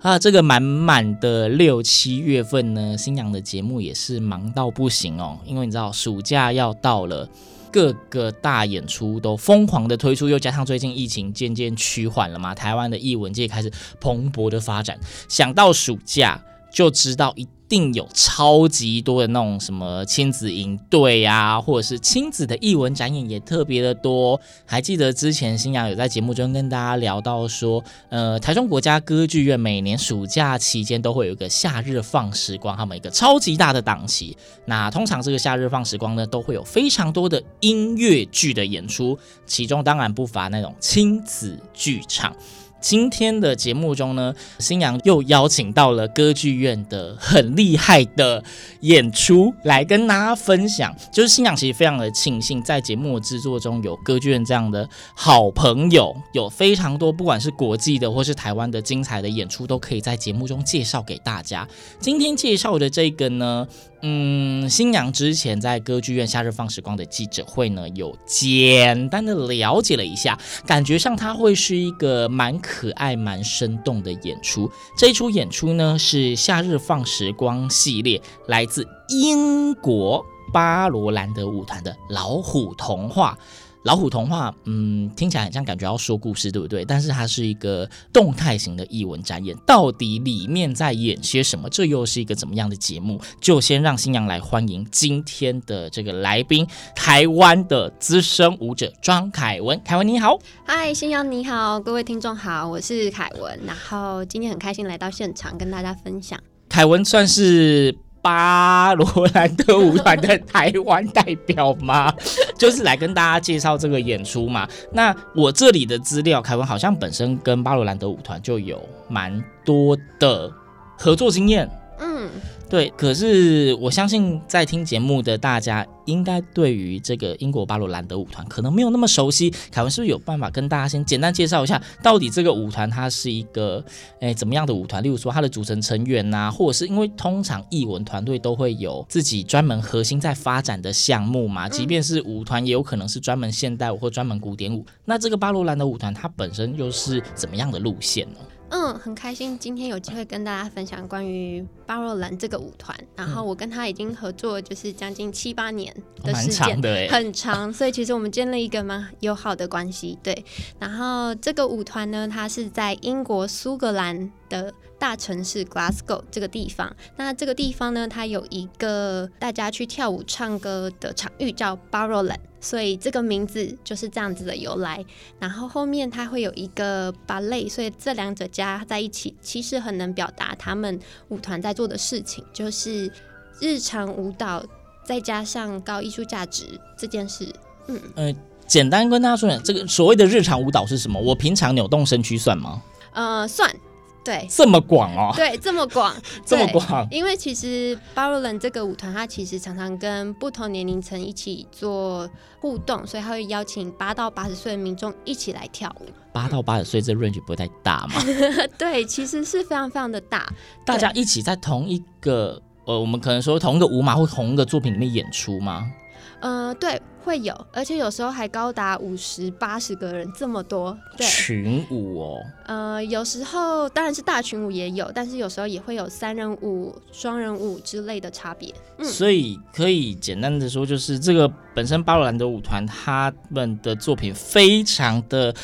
啊，这个满满的六七月份呢，新娘的节目也是忙到不行哦，因为你知道暑假要到了，各个大演出都疯狂的推出，又加上最近疫情渐渐趋缓了嘛，台湾的艺文界开始蓬勃的发展，想到暑假就知道一。定有超级多的那种什么亲子营队啊，或者是亲子的艺文展演也特别的多。还记得之前新阳有在节目中跟大家聊到说，呃，台中国家歌剧院每年暑假期间都会有一个夏日放时光，他们一个超级大的档期。那通常这个夏日放时光呢，都会有非常多的音乐剧的演出，其中当然不乏那种亲子剧场。今天的节目中呢，星洋又邀请到了歌剧院的很厉害的演出来跟大家分享。就是星洋其实非常的庆幸，在节目制作中有歌剧院这样的好朋友，有非常多不管是国际的或是台湾的精彩的演出，都可以在节目中介绍给大家。今天介绍的这个呢，嗯，新娘之前在歌剧院夏日放时光的记者会呢，有简单的了解了一下，感觉上它会是一个蛮可爱、蛮生动的演出。这一出演出呢，是夏日放时光系列，来自英国巴罗兰德舞团的老虎童话。老虎童话，嗯，听起来很像感觉要说故事，对不对？但是它是一个动态型的译文展演，到底里面在演些什么？这又是一个怎么样的节目？就先让新娘来欢迎今天的这个来宾，台湾的资深舞者庄凯文。凯文你好，嗨，新娘你好，各位听众好，我是凯文，然后今天很开心来到现场跟大家分享。凯文算是。巴罗兰德舞团的台湾代表吗？就是来跟大家介绍这个演出嘛。那我这里的资料，凯文好像本身跟巴罗兰德舞团就有蛮多的合作经验。嗯。对，可是我相信在听节目的大家，应该对于这个英国巴罗兰德舞团可能没有那么熟悉。凯文是不是有办法跟大家先简单介绍一下，到底这个舞团它是一个诶怎么样的舞团？例如说它的组成成员呐、啊，或者是因为通常艺文团队都会有自己专门核心在发展的项目嘛，即便是舞团也有可能是专门现代舞或专门古典舞。那这个巴罗兰德舞团它本身又是怎么样的路线呢？嗯，很开心今天有机会跟大家分享关于巴罗兰这个舞团。然后我跟他已经合作就是将近七八年的时间，蛮长的，很长。所以其实我们建立一个蛮友好的关系。对，然后这个舞团呢，它是在英国苏格兰的大城市 Glasgow 这个地方。那这个地方呢，它有一个大家去跳舞唱歌的场域叫 Barrowland。所以这个名字就是这样子的由来，然后后面它会有一个 ballet，所以这两者加在一起，其实很能表达他们舞团在做的事情，就是日常舞蹈再加上高艺术价值这件事。嗯，呃，简单跟大家说讲，这个所谓的日常舞蹈是什么？我平常扭动身躯算吗？呃，算。对，这么广哦。对，这么广，这么广。因为其实巴罗兰这个舞团，它其实常常跟不同年龄层一起做互动，所以它会邀请八到八十岁的民众一起来跳舞。八到八十岁这 range 不会太大吗？对，其实是非常非常的大。大家一起在同一个呃，我们可能说同一个舞码或同一个作品里面演出吗？呃，对，会有，而且有时候还高达五十八十个人，这么多。对，群舞哦。呃，有时候当然是大群舞也有，但是有时候也会有三人舞、双人舞之类的差别。嗯，所以可以简单的说，就是这个本身巴罗兰德舞团他们的作品非常的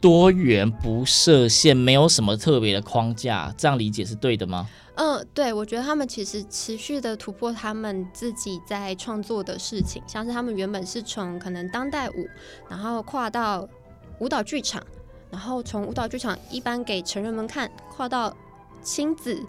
多元不设限，没有什么特别的框架，这样理解是对的吗？嗯，对，我觉得他们其实持续的突破他们自己在创作的事情，像是他们原本是从可能当代舞，然后跨到舞蹈剧场，然后从舞蹈剧场一般给成人们看，跨到亲子，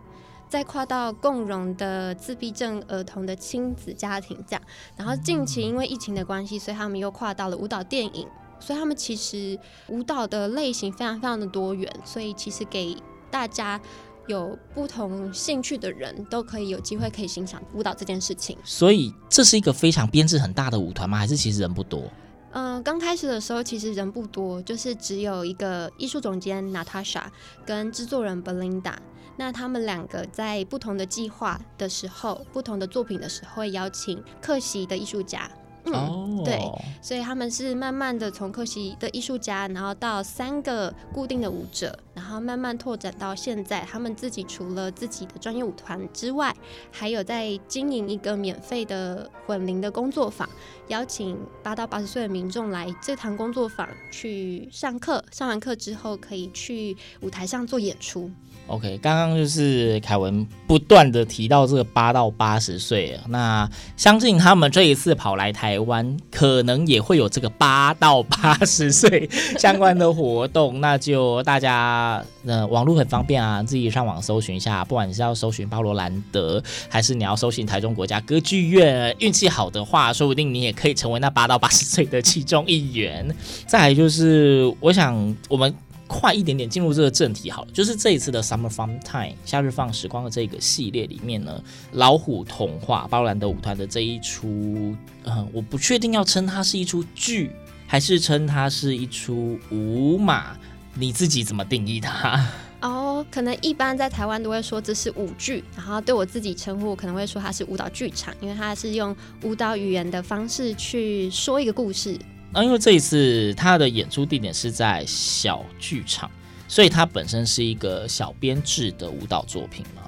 再跨到共融的自闭症儿童的亲子家庭这样，然后近期因为疫情的关系，所以他们又跨到了舞蹈电影，所以他们其实舞蹈的类型非常非常的多元，所以其实给大家。有不同兴趣的人都可以有机会可以欣赏舞蹈这件事情，所以这是一个非常编制很大的舞团吗？还是其实人不多？嗯、呃，刚开始的时候其实人不多，就是只有一个艺术总监 Natasha 跟制作人 Belinda，那他们两个在不同的计划的时候、不同的作品的时候，会邀请客席的艺术家。嗯，oh. 对，所以他们是慢慢的从客席的艺术家，然后到三个固定的舞者，然后慢慢拓展到现在，他们自己除了自己的专业舞团之外，还有在经营一个免费的混龄的工作坊，邀请八到八十岁的民众来这堂工作坊去上课，上完课之后可以去舞台上做演出。OK，刚刚就是凯文不断的提到这个八到八十岁，那相信他们这一次跑来台湾，可能也会有这个八到八十岁相关的活动，那就大家呃网络很方便啊，自己上网搜寻一下，不管你是要搜寻巴罗兰德，还是你要搜寻台中国家歌剧院，运气好的话，说不定你也可以成为那八到八十岁的其中一员。再来就是，我想我们。快一点点进入这个正题好了，就是这一次的 Summer Fun Time 夏日放时光的这个系列里面呢，老虎童话巴罗兰德舞团的这一出，呃，我不确定要称它是一出剧，还是称它是一出舞码，你自己怎么定义它？哦，可能一般在台湾都会说这是舞剧，然后对我自己称呼，可能会说它是舞蹈剧场，因为它是用舞蹈语言的方式去说一个故事。那因为这一次他的演出地点是在小剧场，所以它本身是一个小编制的舞蹈作品吗？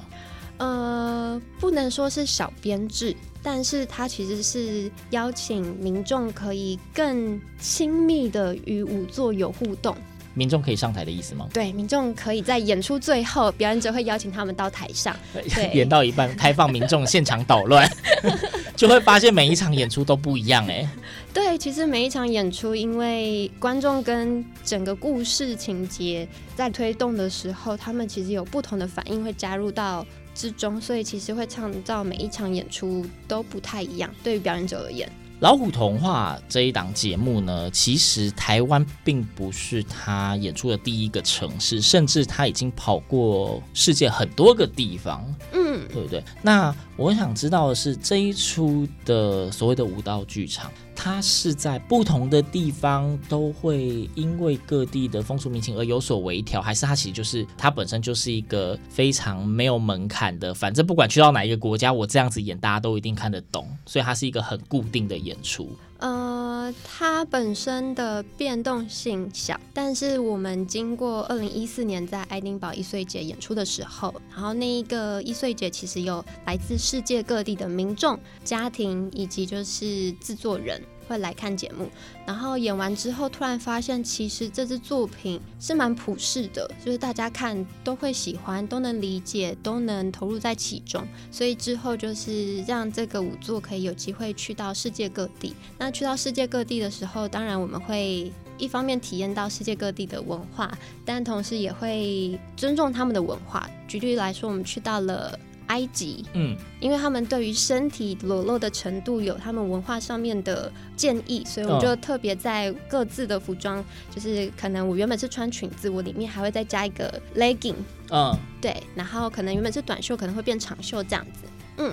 呃，不能说是小编制，但是它其实是邀请民众可以更亲密的与舞作有互动。民众可以上台的意思吗？对，民众可以在演出最后，表演者会邀请他们到台上，对 演到一半开放民众现场捣乱，就会发现每一场演出都不一样哎。对，其实每一场演出，因为观众跟整个故事情节在推动的时候，他们其实有不同的反应会加入到之中，所以其实会创造每一场演出都不太一样。对于表演者而言。老虎童话这一档节目呢，其实台湾并不是他演出的第一个城市，甚至他已经跑过世界很多个地方，嗯，对不对？那我想知道的是，这一出的所谓的舞蹈剧场。它是在不同的地方都会因为各地的风俗民情而有所微调，还是它其实就是它本身就是一个非常没有门槛的，反正不管去到哪一个国家，我这样子演大家都一定看得懂，所以它是一个很固定的演出。呃，它本身的变动性小，但是我们经过二零一四年在爱丁堡一岁节演出的时候，然后那一个一岁节其实有来自世界各地的民众、家庭以及就是制作人。会来看节目，然后演完之后，突然发现其实这支作品是蛮普世的，就是大家看都会喜欢，都能理解，都能投入在其中。所以之后就是让这个舞作可以有机会去到世界各地。那去到世界各地的时候，当然我们会一方面体验到世界各地的文化，但同时也会尊重他们的文化。举例来说，我们去到了。埃及，嗯，因为他们对于身体裸露的程度有他们文化上面的建议，所以我就特别在各自的服装，就是可能我原本是穿裙子，我里面还会再加一个 legging，嗯，对，然后可能原本是短袖，可能会变长袖这样子，嗯。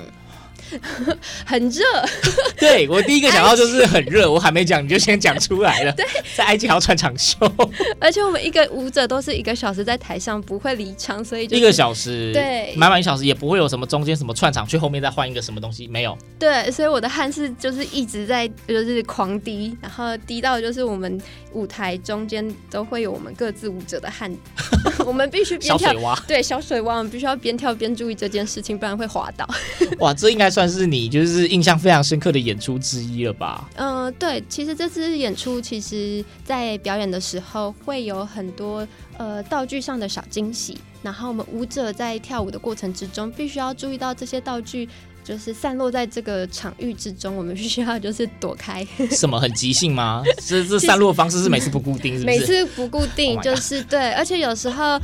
很热，对，我第一个想到就是很热，我还没讲你就先讲出来了。对，在埃及还要穿长袖，而且我们一个舞者都是一个小时在台上，不会离场，所以就一个小时，对，满满一小时也不会有什么中间什么串场去后面再换一个什么东西，没有。对，所以我的汗是就是一直在就是狂滴，然后滴到就是我们舞台中间都会有我们各自舞者的汗，我们必须边跳，小水洼，对，小水洼，我们必须要边跳边注意这件事情，不然会滑倒。哇，这应该。该算是你就是印象非常深刻的演出之一了吧？嗯、呃，对，其实这次演出，其实在表演的时候会有很多呃道具上的小惊喜，然后我们舞者在跳舞的过程之中，必须要注意到这些道具。就是散落在这个场域之中，我们必须要就是躲开。什么很即兴吗？这这散落方式是每次不固定，是不是？每次不固定，就是对，而且有时候。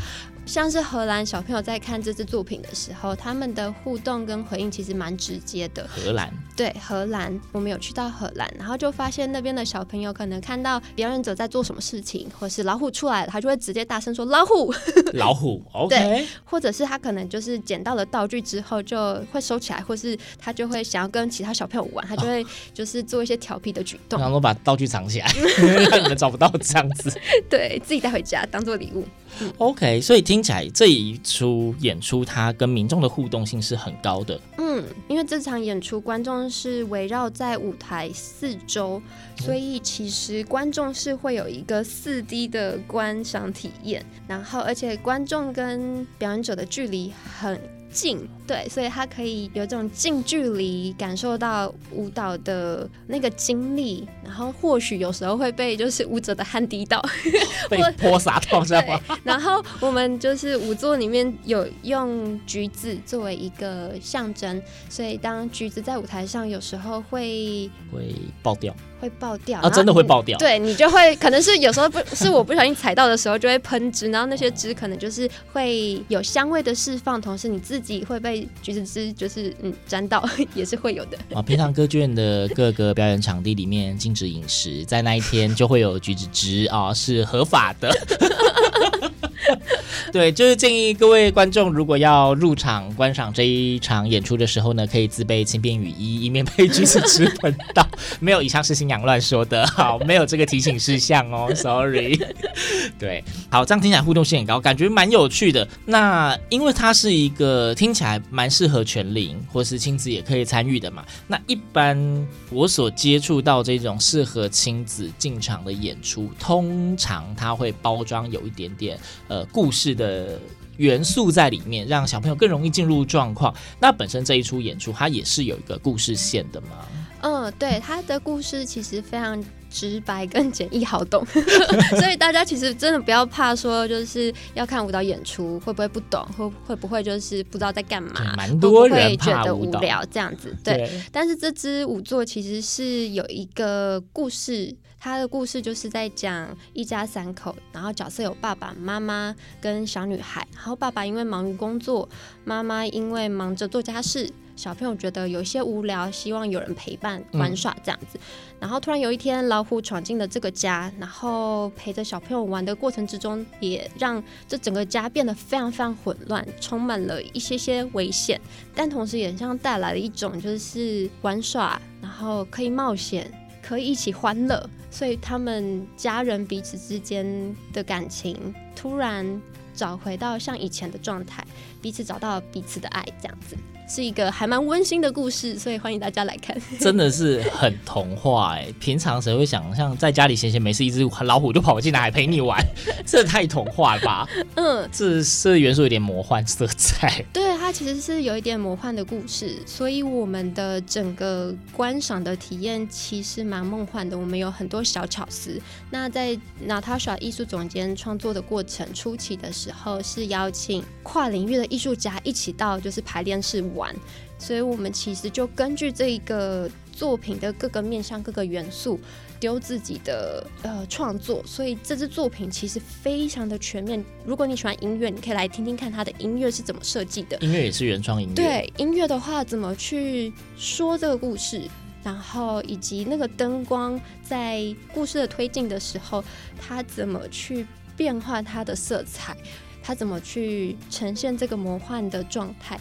像是荷兰小朋友在看这支作品的时候，他们的互动跟回应其实蛮直接的。荷兰对荷兰，我们有去到荷兰，然后就发现那边的小朋友可能看到表演者在做什么事情，或是老虎出来了，他就会直接大声说老虎，老虎。OK，对，或者是他可能就是捡到了道具之后就会收起来，或是他就会想要跟其他小朋友玩，他就会就是做一些调皮的举动，然后把道具藏起来，让你们找不到这样子，对自己带回家当做礼物。嗯、OK，所以听起来这一出演出，它跟民众的互动性是很高的。嗯，因为这场演出观众是围绕在舞台四周，所以其实观众是会有一个四 D 的观赏体验，然后而且观众跟表演者的距离很近，对，所以他可以有这种近距离感受到舞蹈的那个经历，然后或许有时候会被就是舞者的汗滴到，被泼洒到，知道吗？然后我们就是舞作里面有用橘子作为一个象征，所以当橘子在舞台上有时候会会爆掉。会爆掉啊！真的会爆掉。对，你就会可能是有时候不是我不小心踩到的时候就会喷汁，然后那些汁可能就是会有香味的释放，同时你自己会被橘子汁就是嗯沾到，也是会有的。啊，平常歌剧院的各个表演场地里面禁止饮食，在那一天就会有橘子汁啊，是合法的。对，就是建议各位观众，如果要入场观赏这一场演出的时候呢，可以自备轻便雨衣，以免被橘子汁喷到。没有，以上是新娘乱说的，好，没有这个提醒事项哦，sorry。对，好，这样听起来互动性很高，感觉蛮有趣的。那因为它是一个听起来蛮适合全龄或是亲子也可以参与的嘛。那一般我所接触到这种适合亲子进场的演出，通常它会包装有一点点呃故事的元素在里面，让小朋友更容易进入状况。那本身这一出演出，它也是有一个故事线的吗？嗯，对，它的故事其实非常直白跟简易好懂，所以大家其实真的不要怕说，就是要看舞蹈演出会不会不懂，会会不会就是不知道在干嘛，蛮多人会觉得无聊这样子。对，对，但是这支舞作其实是有一个故事，它的故事就是在讲一家三口，然后角色有爸爸妈妈跟小女孩，然后爸爸因为忙于工作，妈妈因为忙着做家事。小朋友觉得有些无聊，希望有人陪伴玩耍这样子。嗯、然后突然有一天，老虎闯进了这个家，然后陪着小朋友玩的过程之中，也让这整个家变得非常非常混乱，充满了一些些危险，但同时也像带来了一种就是玩耍，然后可以冒险，可以一起欢乐。所以他们家人彼此之间的感情突然找回到像以前的状态，彼此找到彼此的爱这样子。是一个还蛮温馨的故事，所以欢迎大家来看。真的是很童话哎！平常谁会想像在家里闲闲没事，一只老虎就跑进来陪你玩？这太童话了吧？嗯，这这元素有点魔幻色彩。对，它其实是有一点魔幻的故事，所以我们的整个观赏的体验其实蛮梦幻的。我们有很多小巧思。那在 Natasha 艺术总监创作的过程初期的时候，是邀请跨领域的艺术家一起到就是排练室。玩，所以我们其实就根据这一个作品的各个面向、各个元素，丢自己的呃创作。所以这支作品其实非常的全面。如果你喜欢音乐，你可以来听听看它的音乐是怎么设计的。音乐也是原创音乐。对，音乐的话怎么去说这个故事，然后以及那个灯光在故事的推进的时候，它怎么去变化它的色彩，它怎么去呈现这个魔幻的状态。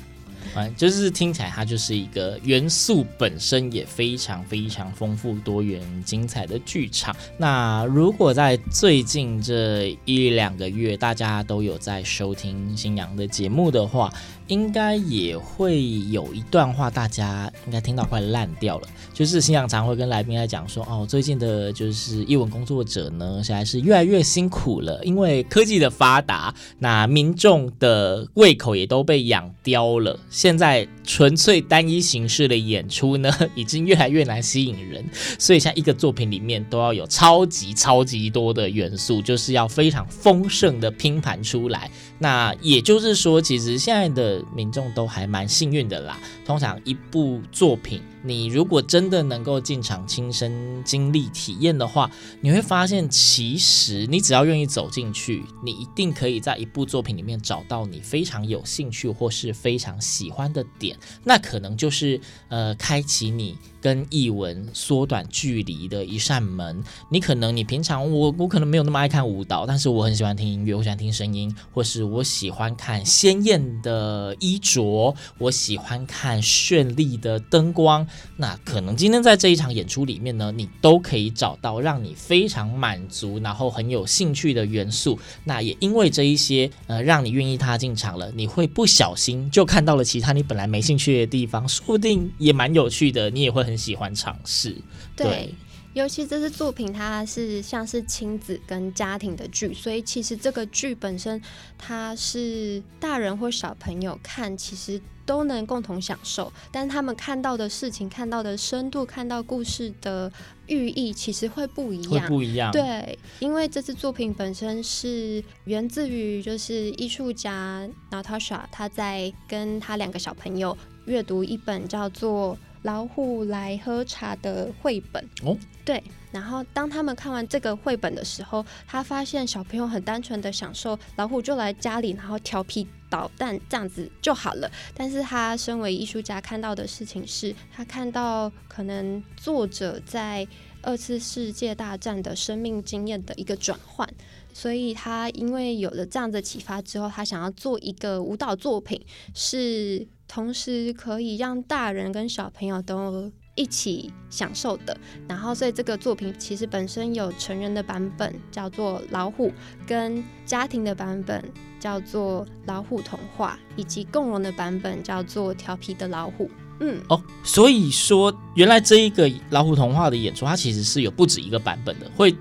嗯，就是听起来它就是一个元素本身也非常非常丰富多元精彩的剧场。那如果在最近这一两个月大家都有在收听星洋的节目的话，应该也会有一段话大家应该听到快烂掉了。就是星洋常会跟来宾来讲说，哦，最近的就是艺文工作者呢，现在是越来越辛苦了，因为科技的发达，那民众的胃口也都被养刁了。现在纯粹单一形式的演出呢，已经越来越难吸引人，所以像一个作品里面都要有超级超级多的元素，就是要非常丰盛的拼盘出来。那也就是说，其实现在的民众都还蛮幸运的啦。通常一部作品，你如果真的能够进场亲身经历体验的话，你会发现，其实你只要愿意走进去，你一定可以在一部作品里面找到你非常有兴趣或是非常喜欢的点。那可能就是呃，开启你跟译文缩短距离的一扇门。你可能你平常我我可能没有那么爱看舞蹈，但是我很喜欢听音乐，我喜欢听声音，或是。我喜欢看鲜艳的衣着，我喜欢看绚丽的灯光。那可能今天在这一场演出里面呢，你都可以找到让你非常满足，然后很有兴趣的元素。那也因为这一些，呃，让你愿意踏进场了，你会不小心就看到了其他你本来没兴趣的地方，说不定也蛮有趣的，你也会很喜欢尝试。对。对尤其这次作品，它是像是亲子跟家庭的剧，所以其实这个剧本身，它是大人或小朋友看，其实都能共同享受。但他们看到的事情、看到的深度、看到故事的寓意，其实会不一样。不一样。对，因为这次作品本身是源自于就是艺术家 Natasha，他在跟他两个小朋友阅读一本叫做。老虎来喝茶的绘本哦，对。然后当他们看完这个绘本的时候，他发现小朋友很单纯的享受老虎就来家里，然后调皮捣蛋这样子就好了。但是他身为艺术家看到的事情是，他看到可能作者在二次世界大战的生命经验的一个转换，所以他因为有了这样的启发之后，他想要做一个舞蹈作品是。同时可以让大人跟小朋友都一起享受的，然后所以这个作品其实本身有成人的版本叫做《老虎》，跟家庭的版本叫做《老虎童话》，以及共融的版本叫做《调皮的老虎》。嗯，哦，所以说原来这一个《老虎童话》的演出，它其实是有不止一个版本的，会。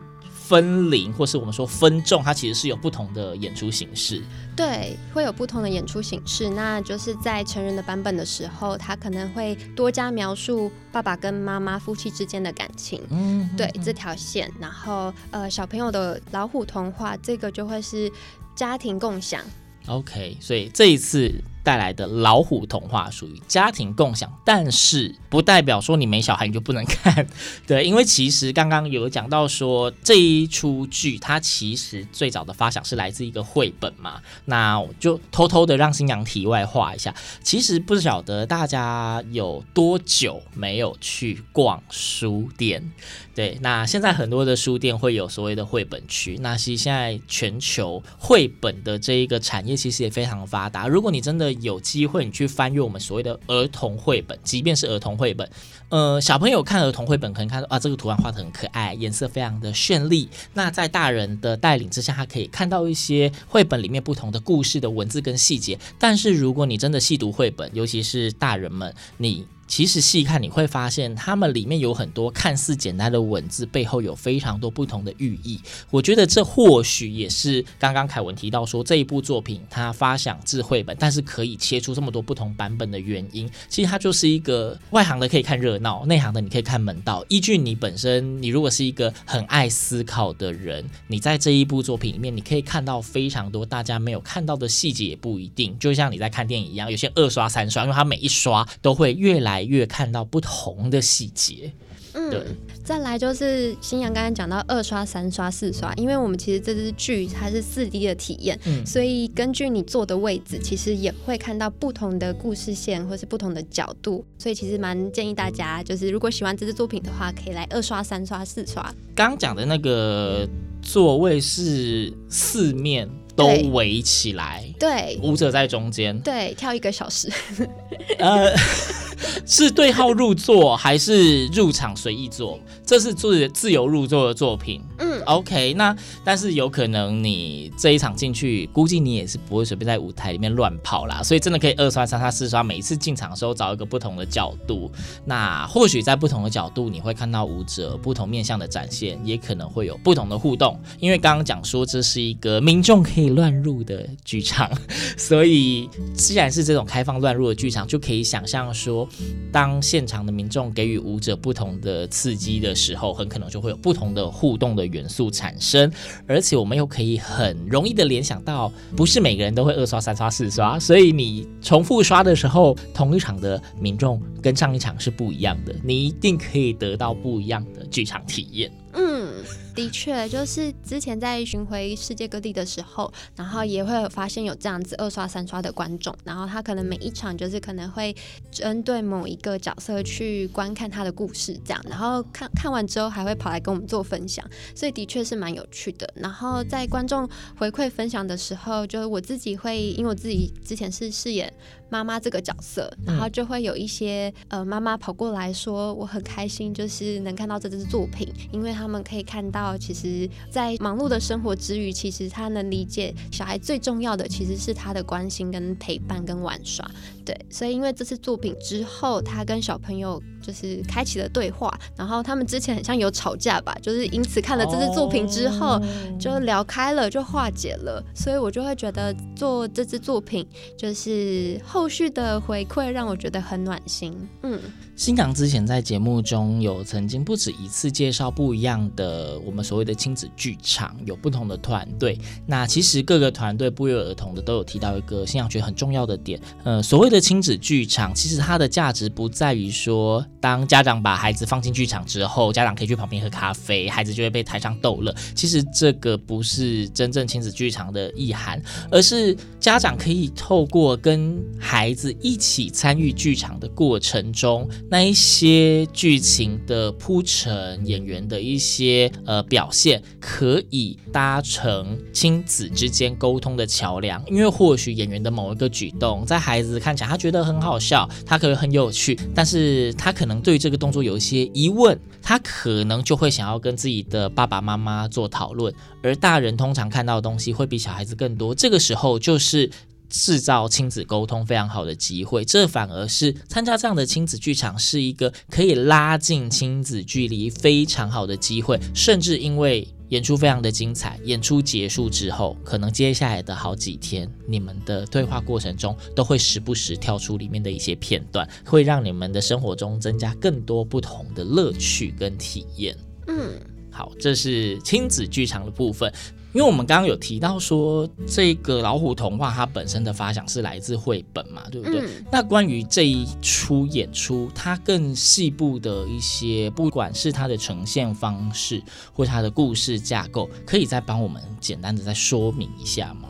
分龄，或是我们说分众，它其实是有不同的演出形式。对，会有不同的演出形式。那就是在成人的版本的时候，他可能会多加描述爸爸跟妈妈夫妻之间的感情。嗯，对，这条线。然后，呃，小朋友的老虎童话，这个就会是家庭共享。OK，所以这一次。带来的老虎童话属于家庭共享，但是不代表说你没小孩你就不能看，对，因为其实刚刚有讲到说这一出剧它其实最早的发想是来自一个绘本嘛，那我就偷偷的让新娘题外话一下，其实不晓得大家有多久没有去逛书店，对，那现在很多的书店会有所谓的绘本区，那其实现在全球绘本的这一个产业其实也非常发达，如果你真的有机会，你去翻阅我们所谓的儿童绘本，即便是儿童绘本，呃，小朋友看儿童绘本可能看到啊，这个图案画的很可爱，颜色非常的绚丽。那在大人的带领之下，他可以看到一些绘本里面不同的故事的文字跟细节。但是如果你真的细读绘本，尤其是大人们，你。其实细看你会发现，他们里面有很多看似简单的文字，背后有非常多不同的寓意。我觉得这或许也是刚刚凯文提到说这一部作品它发想自绘本，但是可以切出这么多不同版本的原因。其实它就是一个外行的可以看热闹，内行的你可以看门道。依据你本身，你如果是一个很爱思考的人，你在这一部作品里面，你可以看到非常多大家没有看到的细节，也不一定。就像你在看电影一样，有些二刷三刷，因为它每一刷都会越来。越看到不同的细节，嗯，对。再来就是新阳刚刚讲到二刷、三刷、四刷，因为我们其实这支剧它是四 D 的体验，嗯，所以根据你坐的位置，其实也会看到不同的故事线或是不同的角度，所以其实蛮建议大家，就是如果喜欢这支作品的话，可以来二刷、三刷、四刷。刚讲的那个座位是四面。都围起来，对，舞者在中间，对，跳一个小时。呃，是对号入座还是入场随意坐？这是自自由入座的作品。嗯，OK，那但是有可能你这一场进去，估计你也是不会随便在舞台里面乱跑啦，所以真的可以二刷、三刷、四刷，每一次进场的时候找一个不同的角度，那或许在不同的角度你会看到舞者不同面向的展现，也可能会有不同的互动。因为刚刚讲说这是一个民众可乱入的剧场，所以既然是这种开放乱入的剧场，就可以想象说，当现场的民众给予舞者不同的刺激的时候，很可能就会有不同的互动的元素产生，而且我们又可以很容易的联想到，不是每个人都会二刷、三刷、四刷，所以你重复刷的时候，同一场的民众跟上一场是不一样的，你一定可以得到不一样的剧场体验。嗯。的确，就是之前在巡回世界各地的时候，然后也会有发现有这样子二刷三刷的观众，然后他可能每一场就是可能会针对某一个角色去观看他的故事，这样，然后看看完之后还会跑来跟我们做分享，所以的确是蛮有趣的。然后在观众回馈分享的时候，就是我自己会，因为我自己之前是饰演妈妈这个角色，然后就会有一些呃妈妈跑过来说，我很开心，就是能看到这支作品，因为他们可以看到。其实，在忙碌的生活之余，其实他能理解小孩最重要的其实是他的关心、跟陪伴、跟玩耍。对，所以因为这次作品之后，他跟小朋友就是开启了对话，然后他们之前很像有吵架吧，就是因此看了这次作品之后就聊开了，就化解了。所以我就会觉得做这支作品，就是后续的回馈让我觉得很暖心。嗯，新港之前在节目中有曾经不止一次介绍不一样的我们所谓的亲子剧场，有不同的团队。那其实各个团队不约而同的都有提到一个新娘觉得很重要的点，呃，所谓的。亲子剧场，其实它的价值不在于说，当家长把孩子放进剧场之后，家长可以去旁边喝咖啡，孩子就会被台上逗乐。其实这个不是真正亲子剧场的意涵，而是家长可以透过跟孩子一起参与剧场的过程中，那一些剧情的铺陈、演员的一些呃表现，可以搭成亲子之间沟通的桥梁。因为或许演员的某一个举动，在孩子看起来。他觉得很好笑，他可能很有趣，但是他可能对这个动作有一些疑问，他可能就会想要跟自己的爸爸妈妈做讨论。而大人通常看到的东西会比小孩子更多，这个时候就是制造亲子沟通非常好的机会。这反而是参加这样的亲子剧场是一个可以拉近亲子距离非常好的机会，甚至因为。演出非常的精彩，演出结束之后，可能接下来的好几天，你们的对话过程中都会时不时跳出里面的一些片段，会让你们的生活中增加更多不同的乐趣跟体验。嗯，好，这是亲子剧场的部分。因为我们刚刚有提到说，这个老虎童话它本身的发想是来自绘本嘛，对不对？嗯、那关于这一出演出，它更细部的一些，不管是它的呈现方式或它的故事架构，可以再帮我们简单的再说明一下吗？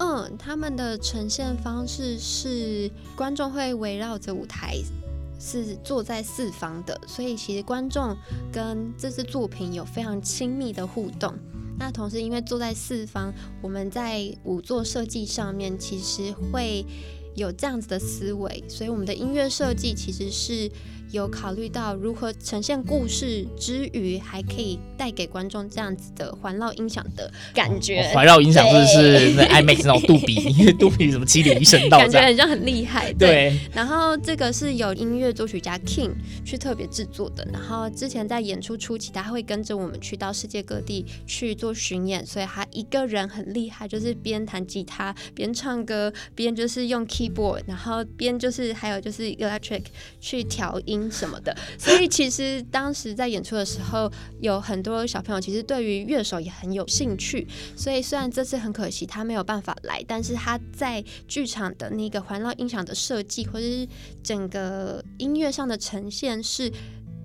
嗯，他们的呈现方式是观众会围绕着舞台，是坐在四方的，所以其实观众跟这支作品有非常亲密的互动。那同时，因为坐在四方，我们在五座设计上面其实会有这样子的思维，所以我们的音乐设计其实是。有考虑到如何呈现故事之余，还可以带给观众这样子的环绕音响的感觉。环绕、哦、音响是是那 IMAX 那种杜比，因为杜比什么七点一声道，感觉好像很厉害。对。对然后这个是有音乐作曲家 King 去特别制作的。然后之前在演出初期，他会跟着我们去到世界各地去做巡演，所以他一个人很厉害，就是边弹吉他边唱歌，边就是用 keyboard，然后边就是还有就是 electric 去调音。什么的，所以其实当时在演出的时候，有很多小朋友其实对于乐手也很有兴趣。所以虽然这次很可惜他没有办法来，但是他在剧场的那个环绕音响的设计，或者是整个音乐上的呈现是。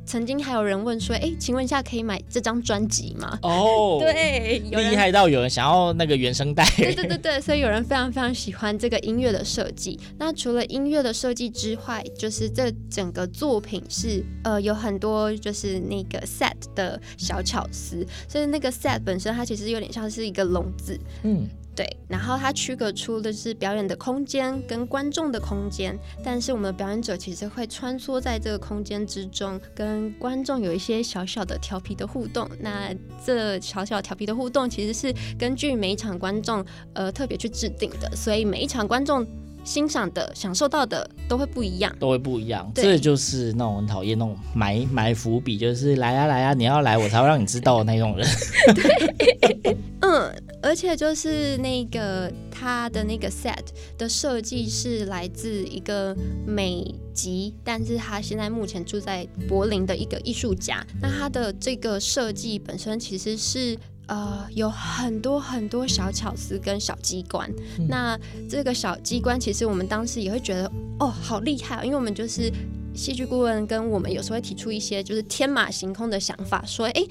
曾经还有人问说：“哎，请问一下，可以买这张专辑吗？”哦，oh, 对，厉害到有人想要那个原声带。对对对对，所以有人非常非常喜欢这个音乐的设计。那除了音乐的设计之外，就是这整个作品是呃有很多就是那个 set 的小巧思。所以那个 set 本身它其实有点像是一个笼子。嗯。对，然后它区隔出的是表演的空间跟观众的空间，但是我们的表演者其实会穿梭在这个空间之中，跟观众有一些小小的调皮的互动。那这小小调皮的互动其实是根据每一场观众呃特别去制定的，所以每一场观众。欣赏的、享受到的都会不一样，都会不一样。这就是那种很讨厌那种埋埋伏笔，就是来啊来啊，你要来我才会让你知道的那种人。对，嗯，而且就是那个他的那个 set 的设计是来自一个美籍，但是他现在目前住在柏林的一个艺术家。那他的这个设计本身其实是。呃，有很多很多小巧思跟小机关。嗯、那这个小机关，其实我们当时也会觉得，哦，好厉害哦！因为我们就是戏剧顾问，跟我们有时候会提出一些就是天马行空的想法，说，哎，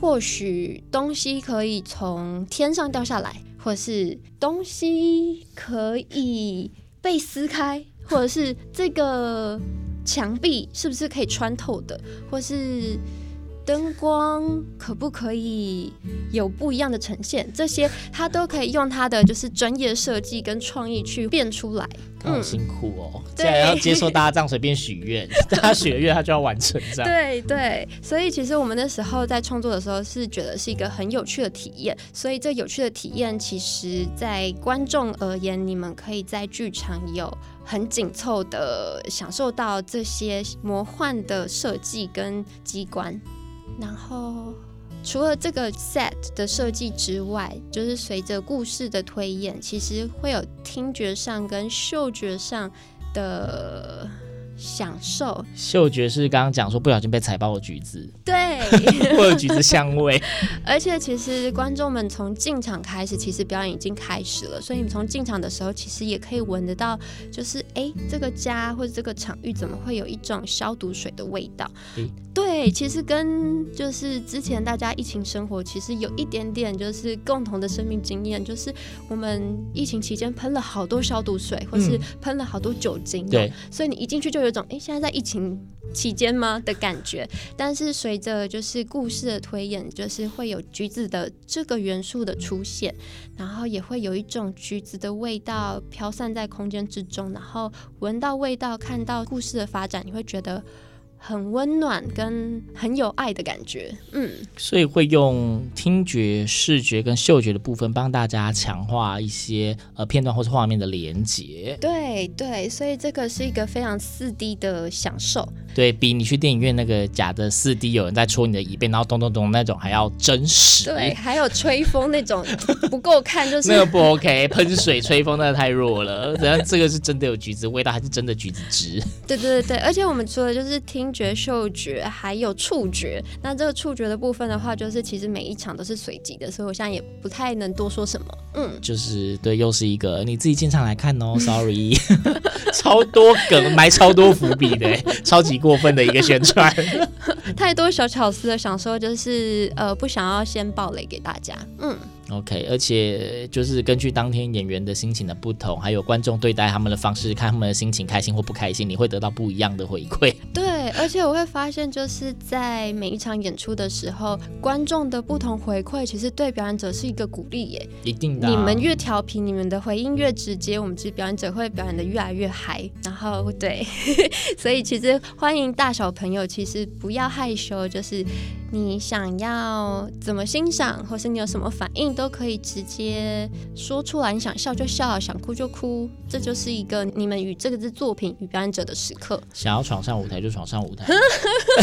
或许东西可以从天上掉下来，或是东西可以被撕开，或者是这个墙壁是不是可以穿透的，或是。灯光可不可以有不一样的呈现？这些他都可以用他的就是专业设计跟创意去变出来。他好辛苦哦，既然要接受大家这样随便许愿，大家许愿他就要完成这样。对对，所以其实我们那时候在创作的时候是觉得是一个很有趣的体验。所以这有趣的体验，其实在观众而言，你们可以在剧场有很紧凑的享受到这些魔幻的设计跟机关。然后，除了这个 set 的设计之外，就是随着故事的推演，其实会有听觉上跟嗅觉上的。享受嗅觉是刚刚讲说不小心被踩爆的橘子，对，或者橘子香味。而且其实观众们从进场开始，其实表演已经开始了，所以你们从进场的时候，其实也可以闻得到，就是哎，这个家或者这个场域怎么会有一种消毒水的味道？嗯、对，其实跟就是之前大家疫情生活，其实有一点点就是共同的生命经验，就是我们疫情期间喷了好多消毒水，或是喷了好多酒精，对，所以你一进去就。有有种哎，现在在疫情期间吗的感觉？但是随着就是故事的推演，就是会有橘子的这个元素的出现，然后也会有一种橘子的味道飘散在空间之中，然后闻到味道，看到故事的发展，你会觉得。很温暖跟很有爱的感觉，嗯，所以会用听觉、视觉跟嗅觉的部分帮大家强化一些呃片段或是画面的连接。对对，所以这个是一个非常四 D 的享受，对，比你去电影院那个假的四 D 有人在戳你的椅背，然后咚咚咚那种还要真实。对，还有吹风那种不够看，就是 那个不 OK，喷水吹风那个太弱了。然后这个是真的有橘子味道，还是真的橘子汁？对对对对，而且我们除了就是听。听觉、嗅觉还有触觉，那这个触觉的部分的话，就是其实每一场都是随机的，所以我现在也不太能多说什么。嗯，就是对，又是一个你自己进场来看哦，Sorry，超多梗埋超多伏笔的，超级过分的一个宣传，太多小巧思的想说，就是呃不想要先爆雷给大家。嗯。OK，而且就是根据当天演员的心情的不同，还有观众对待他们的方式，看他们的心情开心或不开心，你会得到不一样的回馈。对，而且我会发现，就是在每一场演出的时候，观众的不同回馈，其实对表演者是一个鼓励耶。一定的啊。你们越调皮，你们的回应越直接，我们其实表演者会表演的越来越嗨。然后对，所以其实欢迎大小朋友，其实不要害羞，就是。你想要怎么欣赏，或是你有什么反应，都可以直接说出来。你想笑就笑，想哭就哭，这就是一个你们与这个作品与表演者的时刻。想要闯上舞台就闯上舞台，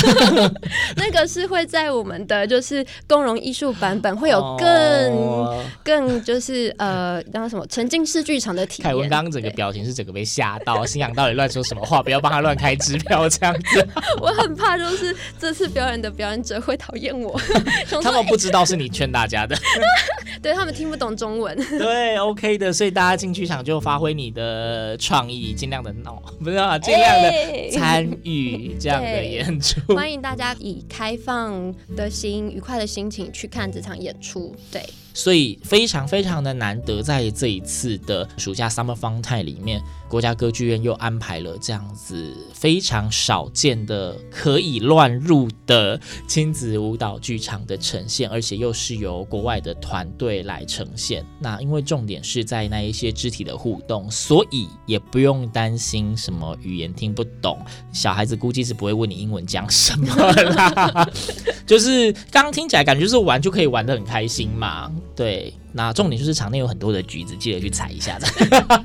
那个是会在我们的就是共融艺术版本会有更、哦、更就是呃，让什么沉浸式剧场的体验。凯文刚刚整个表情是整个被吓到，心想到底乱说什么话？不要帮他乱开支票这样子。我很怕就是这次表演的表演者会。会讨厌我，他们不知道是你劝大家的，对，他们听不懂中文。对，OK 的，所以大家进剧场就发挥你的创意，尽量的闹，不是啊，尽量的参与这样的演出。欢迎大家以开放的心、愉快的心情去看这场演出。对。所以非常非常的难得，在这一次的暑假 Summer Fun Time 里面，国家歌剧院又安排了这样子非常少见的可以乱入的亲子舞蹈剧场的呈现，而且又是由国外的团队来呈现。那因为重点是在那一些肢体的互动，所以也不用担心什么语言听不懂。小孩子估计是不会问你英文讲什么啦，就是刚刚听起来感觉是玩就可以玩得很开心嘛。对，那重点就是场内有很多的橘子，记得去采一下。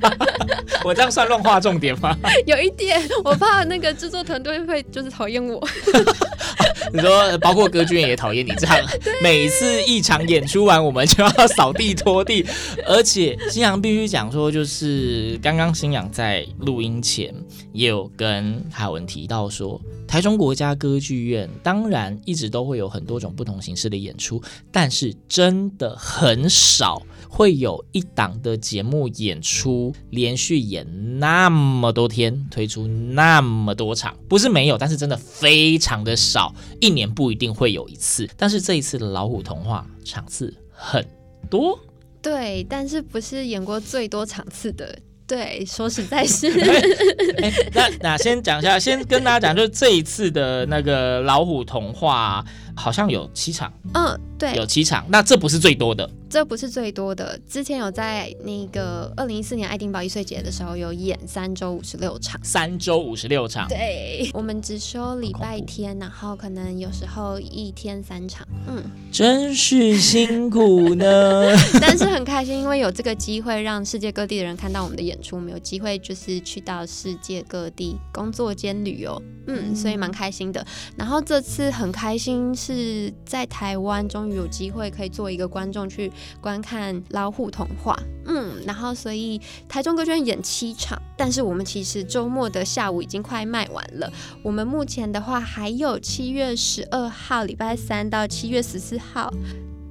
我这样算乱画重点吗？有一点，我怕那个制作团队会就是讨厌我。你说，包括歌剧院也讨厌你这样，每次一场演出完，我们就要扫地拖地。而且新阳必须讲说，就是刚刚新阳在录音前也有跟海文提到说，台中国家歌剧院当然一直都会有很多种不同形式的演出，但是真的很少。会有一档的节目演出，连续演那么多天，推出那么多场，不是没有，但是真的非常的少，一年不一定会有一次。但是这一次的老虎童话场次很多，对，但是不是演过最多场次的。对，说实在是。哎，那那先讲一下，先跟大家讲，就是这一次的那个老虎童话好像有七场，嗯，对，有七场。那这不是最多的。这不是最多的，之前有在那个二零一四年爱丁堡一岁节的时候有演三周五十六场，三周五十六场，对，我们只收礼拜天，然后可能有时候一天三场，嗯，真是辛苦呢，但是很开心，因为有这个机会让世界各地的人看到我们的演出，我们有机会就是去到世界各地工作兼旅游，嗯，所以蛮开心的。然后这次很开心是是在台湾，终于有机会可以做一个观众去。观看老虎童话，嗯，然后所以台中歌剧院演七场，但是我们其实周末的下午已经快卖完了。我们目前的话还有七月十二号礼拜三到七月十四号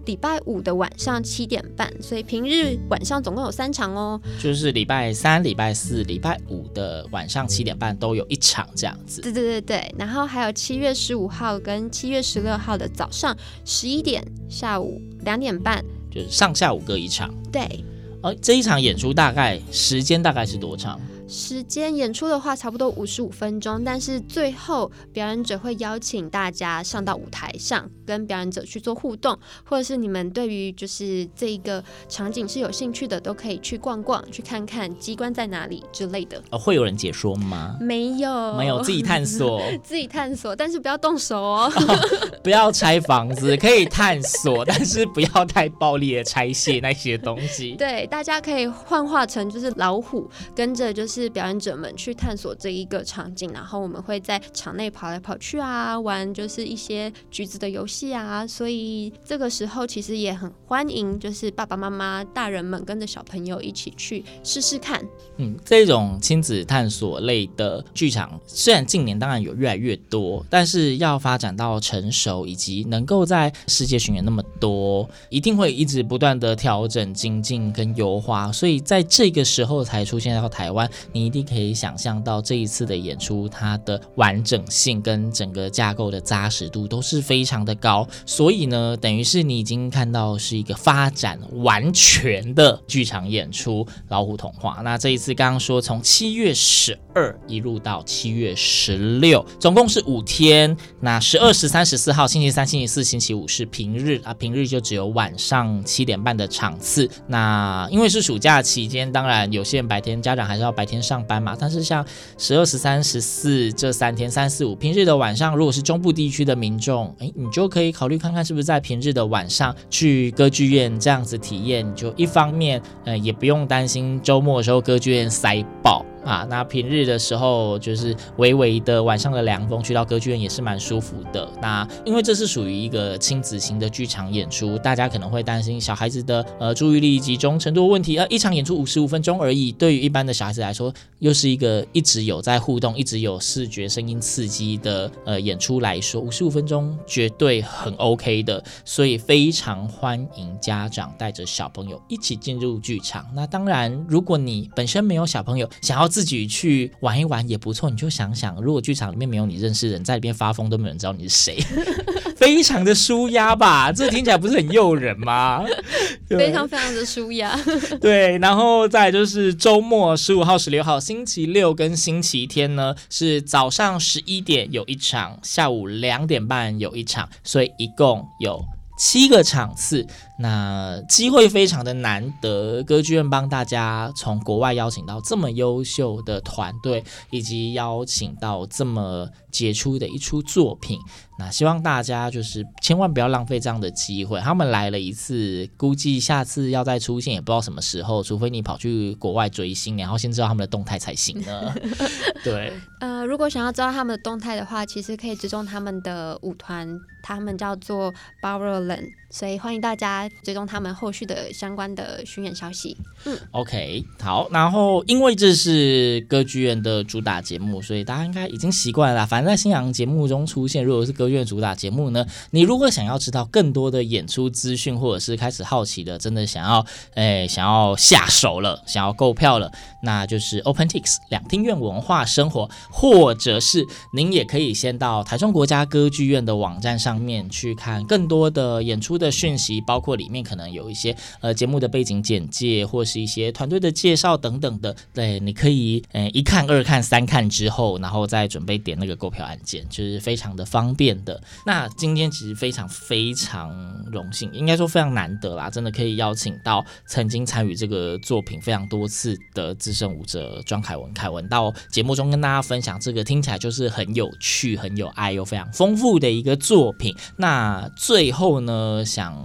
礼拜五的晚上七点半，所以平日晚上总共有三场哦，就是礼拜三、礼拜四、礼拜五的晚上七点半都有一场这样子。对对对对，然后还有七月十五号跟七月十六号的早上十一点、下午两点半。就是上下午各一场，对。而这一场演出大概时间大概是多长？时间演出的话，差不多五十五分钟，但是最后表演者会邀请大家上到舞台上，跟表演者去做互动，或者是你们对于就是这一个场景是有兴趣的，都可以去逛逛，去看看机关在哪里之类的。呃，会有人解说吗？没有，没有，自己探索，自己探索，但是不要动手哦，哦，不要拆房子，可以探索，但是不要太暴力的拆卸那些东西。对，大家可以幻化成就是老虎，跟着就是。是表演者们去探索这一个场景，然后我们会在场内跑来跑去啊，玩就是一些橘子的游戏啊，所以这个时候其实也很欢迎，就是爸爸妈妈、大人们跟着小朋友一起去试试看。嗯，这种亲子探索类的剧场，虽然近年当然有越来越多，但是要发展到成熟以及能够在世界巡演那么多，一定会一直不断的调整、精进跟优化，所以在这个时候才出现到台湾。你一定可以想象到这一次的演出，它的完整性跟整个架构的扎实度都是非常的高，所以呢，等于是你已经看到是一个发展完全的剧场演出《老虎童话》。那这一次刚刚说从七月十二一路到七月十六，总共是五天。那十二、十三、十四号星期三、星期四、星期五是平日啊，平日就只有晚上七点半的场次。那因为是暑假期间，当然有些人白天家长还是要白天。上班嘛，但是像十二、十三、十四这三天，三四五平日的晚上，如果是中部地区的民众，诶，你就可以考虑看看是不是在平日的晚上去歌剧院这样子体验。就一方面，呃，也不用担心周末的时候歌剧院塞爆。啊，那平日的时候就是微微的晚上的凉风，去到歌剧院也是蛮舒服的。那因为这是属于一个亲子型的剧场演出，大家可能会担心小孩子的呃注意力集中程度问题。呃，一场演出五十五分钟而已，对于一般的小孩子来说，又是一个一直有在互动、一直有视觉声音刺激的呃演出来说，五十五分钟绝对很 OK 的。所以非常欢迎家长带着小朋友一起进入剧场。那当然，如果你本身没有小朋友，想要自己去玩一玩也不错。你就想想，如果剧场里面没有你认识的人，在里边发疯都没有人知道你是谁，非常的舒压吧？这听起来不是很诱人吗？非常非常的舒压。对，然后再就是周末十五号、十六号星期六跟星期天呢，是早上十一点有一场，下午两点半有一场，所以一共有七个场次，那机会非常的难得。歌剧院帮大家从国外邀请到这么优秀的团队，以及邀请到这么杰出的一出作品。那希望大家就是千万不要浪费这样的机会。他们来了一次，估计下次要再出现也不知道什么时候，除非你跑去国外追星，然后先知道他们的动态才行呢。对，呃，如果想要知道他们的动态的话，其实可以追踪他们的舞团，他们叫做 Barrowland。所以欢迎大家追踪他们后续的相关的巡演消息。嗯，OK，好。然后因为这是歌剧院的主打节目，所以大家应该已经习惯了。反在新阳节目中出现，如果是歌剧院主打节目呢，你如果想要知道更多的演出资讯，或者是开始好奇的，真的想要哎想要下手了，想要购票了，那就是 OpenTix 两厅院文化生活，或者是您也可以先到台中国家歌剧院的网站上面去看更多的演出的讯息，包括里面可能有一些呃节目的背景简介，或是一些团队的介绍等等的。对，你可以呃一看、二看、三看之后，然后再准备点那个购票按键，就是非常的方便的。那今天其实非常非常荣幸，应该说非常难得啦，真的可以邀请到曾经参与这个作品非常多次的资深舞者庄凯文，凯文到节目中跟大家分享这个听起来就是很有趣、很有爱又非常丰富的一个作品。那最后呢，想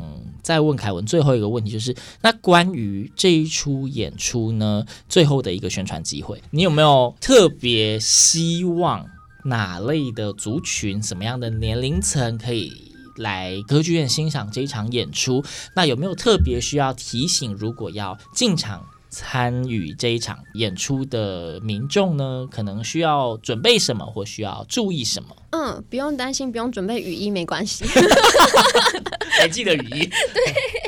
再问凯文最后一个问题，就是那关于这一出演出呢，最后的一个宣传机会，你有没有特别希望哪类的族群、什么样的年龄层可以来歌剧院欣赏这一场演出？那有没有特别需要提醒，如果要进场参与这一场演出的民众呢，可能需要准备什么或需要注意什么？嗯，不用担心，不用准备雨衣，没关系。还记得雨衣？对，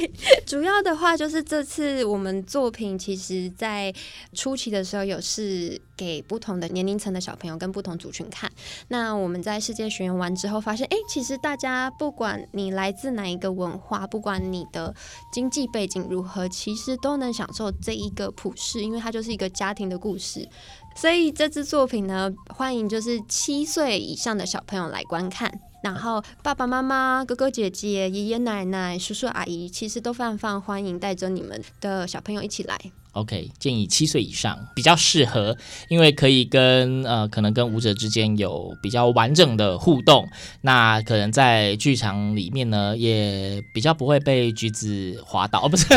主要的话就是这次我们作品其实，在初期的时候有是给不同的年龄层的小朋友跟不同族群看。那我们在世界巡演完之后，发现，哎，其实大家不管你来自哪一个文化，不管你的经济背景如何，其实都能享受这一个普世，因为它就是一个家庭的故事。所以这支作品呢，欢迎就是七岁以上的小朋友来观看，然后爸爸妈妈、哥哥姐姐、爷爷奶奶、叔叔阿姨，其实都非常非常欢迎带着你们的小朋友一起来。OK，建议七岁以上比较适合，因为可以跟呃，可能跟舞者之间有比较完整的互动，那可能在剧场里面呢，也比较不会被橘子滑倒，哦，不是。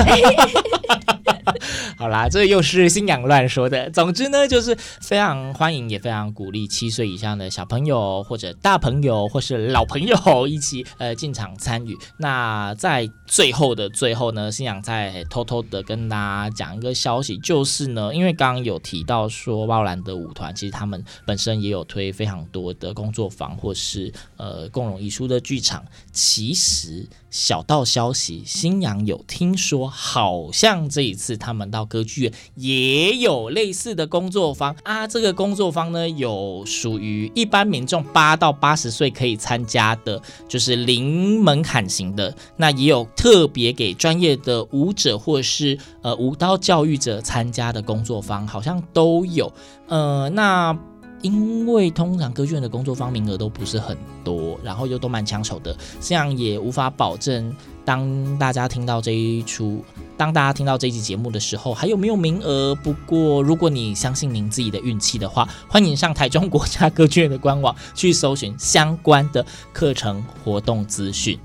好啦，这又是星洋乱说的。总之呢，就是非常欢迎，也非常鼓励七岁以上的小朋友或者大朋友或是老朋友一起呃进场参与。那在最后的最后呢，星洋再偷偷的跟大家讲一个小消息，就是呢，因为刚刚有提到说，巴兰德舞团其实他们本身也有推非常多的工作坊或是呃共融艺术的剧场，其实。小道消息，星洋有听说，好像这一次他们到歌剧院也有类似的工作坊啊。这个工作坊呢，有属于一般民众八到八十岁可以参加的，就是零门槛型的。那也有特别给专业的舞者或是呃舞蹈教育者参加的工作坊，好像都有。呃，那。因为通常歌剧院的工作坊名额都不是很多，然后又都蛮抢手的，这样也无法保证当大家听到这一出，当大家听到这一集节目的时候还有没有名额。不过如果你相信您自己的运气的话，欢迎上台中国家歌剧院的官网去搜寻相关的课程活动资讯。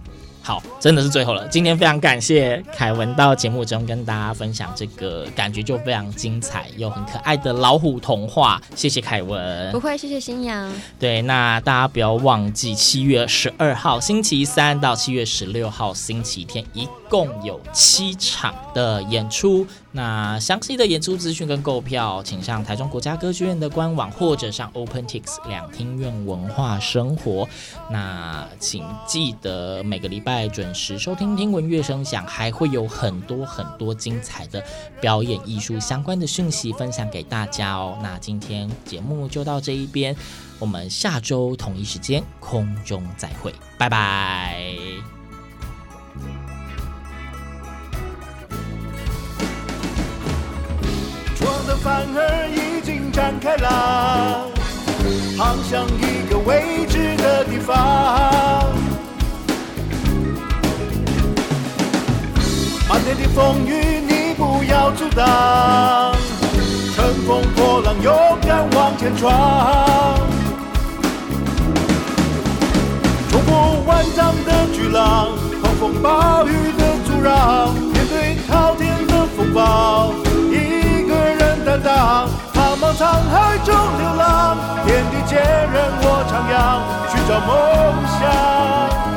好，真的是最后了。今天非常感谢凯文到节目中跟大家分享这个感觉就非常精彩又很可爱的老虎童话。谢谢凯文，不会，谢谢新阳。对，那大家不要忘记七月十二号星期三到七月十六号星期天，一共有七场的演出。那详细的演出资讯跟购票，请上台中国家歌剧院的官网，或者上 OpenTix 两厅院文化生活。那请记得每个礼拜准时收听听闻乐声响，还会有很多很多精彩的表演艺术相关的讯息分享给大家哦。那今天节目就到这一边，我们下周同一时间空中再会，拜拜。儿已经展开了，航向一个未知的地方。漫天的风雨你不要阻挡，乘风破浪勇敢往前闯，冲破万丈的巨浪，狂风暴雨的阻挠，面对滔天的风暴，荡，茫茫沧海中流浪，天地间任我徜徉，寻找梦想。